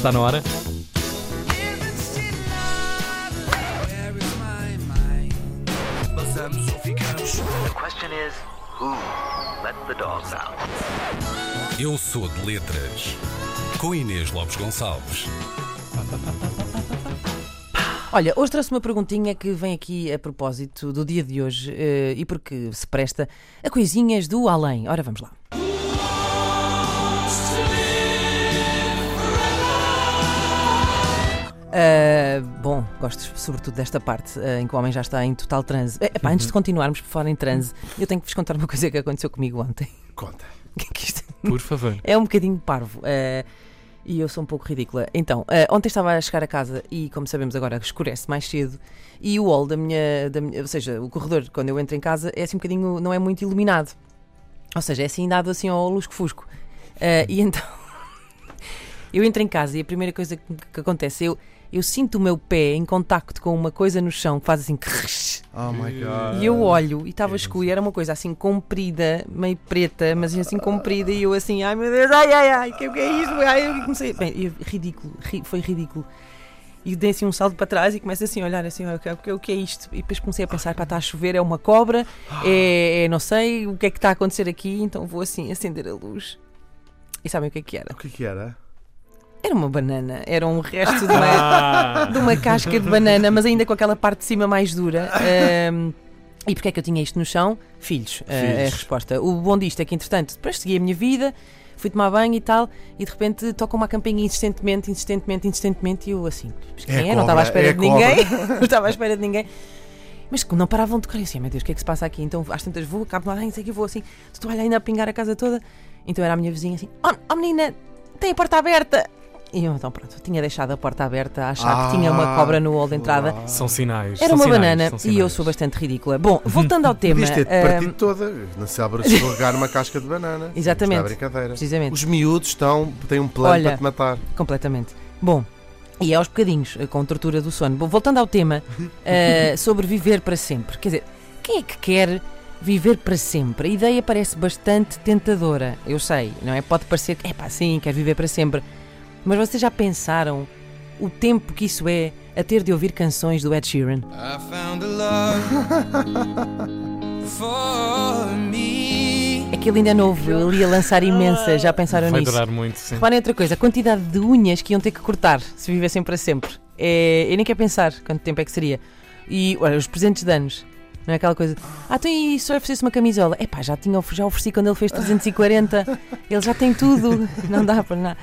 Está na hora? The question is, who let the dogs out? Eu sou de letras. Com Inês Lopes Gonçalves. Olha, hoje trouxe uma perguntinha que vem aqui a propósito do dia de hoje eh, e porque se presta a coisinhas do além. Ora, vamos lá. Ah, bom, gosto sobretudo desta parte ah, em que o homem já está em total transe. Eh, epá, Antes de continuarmos por falar em transe, eu tenho que vos contar uma coisa que aconteceu comigo ontem. Conta. Que isto Por favor. é um bocadinho parvo. eh, e eu sou um pouco ridícula. Então, ontem estava a chegar a casa e, como sabemos agora, escurece mais cedo. E o hall da minha, da minha- Ou seja, o corredor, quando eu entro em casa, é assim um bocadinho. não é muito iluminado. Ou seja, é assim dado assim ao lusco-fusco. E então. eu entro em casa e a primeira coisa que, que acontece, eu, eu sinto o meu pé em contacto com uma coisa no chão que faz assim. Oh my god. E eu olho e estava escuro e era uma coisa assim comprida, meio preta, mas assim comprida, e eu assim, ai meu Deus, ai ai ai, que, que é isto? Ai, eu comecei. Bem, eu- ridículo, ri- foi ridículo. E dei assim um salto para trás e começo assim a olhar assim, o que, o que é isto? E depois comecei a pensar, pá, está a chover, é uma cobra, é, é não sei o que é que está a acontecer aqui, então vou assim acender a luz. E sabem o que é que era? O que é que era? Era uma banana, era um resto de uma, de uma casca de banana, mas ainda com aquela parte de cima mais dura. Ahm, e porquê é que eu tinha isto no chão? Filhos, ah, é a Filhos. resposta. O bom disto é que, entretanto, depois segui a minha vida, fui tomar banho e tal, e de repente toca uma campainha insistentemente, insistentemente, insistentemente, e eu assim, mas quem É é? a Não estava à cobra, espera é a de ninguém, não estava à espera de ninguém. Mas não paravam de tocar, eu assim, meu Deus, o que é que se passa aqui? Então, às tantas vou, acabo lá, não sei que, vou assim, estou olha ainda a pingar a casa toda. Então era a minha vizinha assim, oh, oh menina, tem a porta aberta. E eu, então pronto, tinha deixado a porta aberta a achar que tinha uma Ah, cobra no hall de entrada. São sinais. Era são uma sinais, banana e eu sou bastante ridícula. Bom, voltando ao tema. Podias ter ahm, partido toda. Na célula de escorregar uma casca de banana. Exatamente. Isto é brincadeira. precisamente, Os miúdos estão, têm um plano Olha. para te matar. completamente. Bom, e é aos bocadinhos, eh, com tortura do sono. Bom, voltando ao tema eh, sobre viver para sempre. Quer dizer, quem é que quer viver para sempre? A ideia parece bastante tentadora. Eu sei, não é? Pode parecer que, é pá, sim, quer viver para sempre. Mas vocês já pensaram o tempo que isso é a ter de ouvir canções do Ed Sheeran? I found a love for me. É que ele ainda é novo, ele ia lançar imensa, já pensaram Vai nisso? durar muito, sim. Reparem outra coisa, a quantidade de unhas que iam ter que cortar se vivessem para sempre. É, eu nem quero pensar quanto tempo é que seria. E olha, os presentes de anos. Não é aquela coisa. Ah, então e só oferecesse uma camisola? Epá, já, tinha, já ofereci quando ele fez 340. ele já tem tudo. Não dá para nada.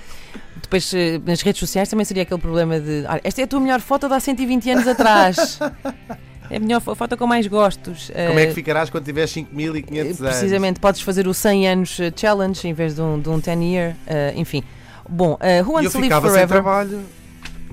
Depois, eh, nas redes sociais também seria aquele problema de. "Olha, esta é a tua melhor foto de há 120 anos atrás. É a melhor fo- foto com mais gostos. Como é que Eh, ficarás quando tiveres 5.500 anos? Precisamente, podes fazer o 100 anos eh, challenge em vez de um, de um 10 year. eh, enfim. Bom, eh, Who E eu Wants to Live ficava sem Forever? trabalho.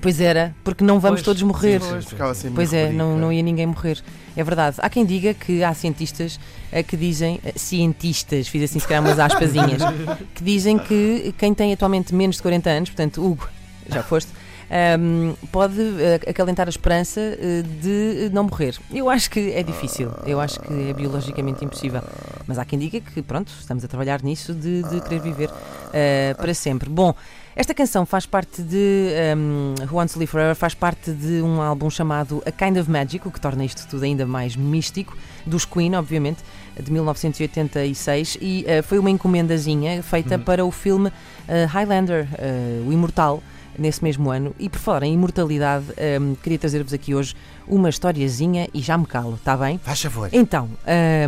Pois era, porque não vamos Pois, todos morrer. sim, Pois, Pois é, não, não ia ninguém morrer. É verdade. Há quem diga que há cientistas eh, que dizem, eh, cientistas, fiz assim se calhar umas aspasinhas, que dizem que quem tem atualmente menos de 40 anos, portanto, Hugo, já foste, ahm, pode eh, acalentar a esperança eh, de não morrer. Eu acho que é difícil, eu acho que é biologicamente impossível. Mas há quem diga que, pronto, estamos a trabalhar nisso de, de querer viver eh, para sempre. Bom, esta canção faz parte de um, Who Wants to Live Forever, faz parte de um álbum chamado A Kind of Magic, o que torna isto tudo ainda mais místico, dos Queen, obviamente, de 1986, e eh, foi uma encomendazinha feita para o filme eh, Highlander, eh, o Imortal, nesse mesmo ano. E por falar em imortalidade, um, queria trazer-vos aqui hoje uma historiazinha e já me calo, está bem? Faz favor. Então,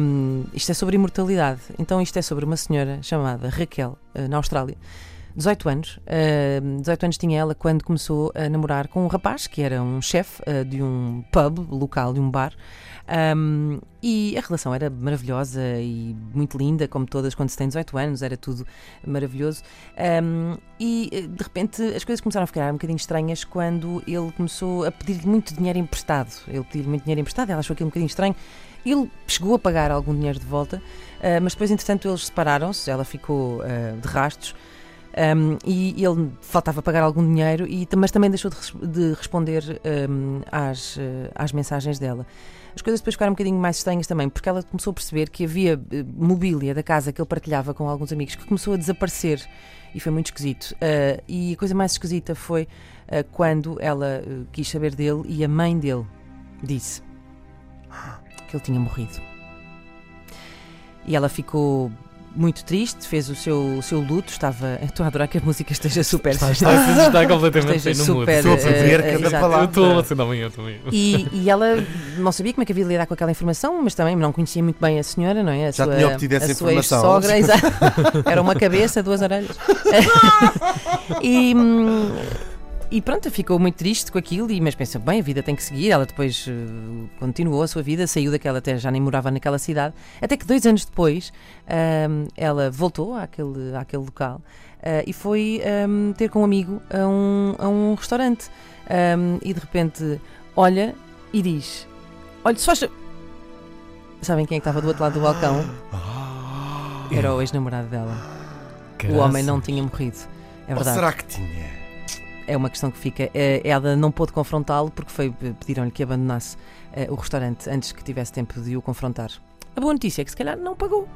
hum, isto é sobre imortalidade. Então, isto é sobre uma senhora chamada Raquel, eh, na Austrália. 18 anos. hum, 18 anos tinha ela quando começou a namorar com um rapaz que era um chefe eh, de um pub local, de um bar. Hum, e a relação era maravilhosa e muito linda, como todas quando se tem 18 anos, era tudo maravilhoso. Hum, e eh, de repente as coisas começaram a ficar um bocadinho estranhas quando ele começou a pedir muito dinheiro emprestado. Ele pediu muito dinheiro emprestado, ela achou aquilo um bocadinho estranho. Ele chegou a pagar algum dinheiro de volta, ah, mas depois, entretanto, eles separaram-se, ela ficou ah, de rastos. Um, e ele faltava pagar algum dinheiro, e, mas também deixou de, de responder um, às, eh, às mensagens dela. As coisas depois ficaram um bocadinho mais estranhas também, porque ela começou a perceber que havia eh, mobília da casa que ele partilhava com alguns amigos que começou a desaparecer e foi muito esquisito. Ah, e a coisa mais esquisita foi ah, quando ela eh, quis saber dele e a mãe dele disse que ele tinha morrido. E ela ficou muito triste, fez o seu, o seu luto, estava. Estou a adorar que a música esteja super. Está, está, está completamente esteja no mudo. super. Estou a prever eh, cada palavra. Estou assim também, eu também. E, e ela não sabia como é que havia de lidar com aquela informação, mas também não conhecia muito bem a senhora, não é? A Já sua, tinha obtido essa a sua informação. ex-sogra, exato. Era uma cabeça, duas orelhas. e, hum, e pronto, ficou muito triste com aquilo, e, mas pensou, bem, a vida tem que seguir. Ela depois eh, continuou a sua vida, saiu daquela, até já nem morava naquela cidade. Até que dois anos depois hum, ela voltou àquele, àquele local eh, e foi hum, ter com um amigo a um, a um restaurante. Hum, e de repente olha e diz: Olha, só. acha-" Sabem quem é que estava do outro lado do balcão? Era o ex-namorado dela. O homem não tinha morrido. É Ou verdade. será que tinha? É uma questão que fica. Eh, Ela não pôde confrontá-lo porque foi pediram-lhe que abandonasse eh, o restaurante antes que tivesse tempo de o confrontar. A boa notícia é que se calhar não pagou.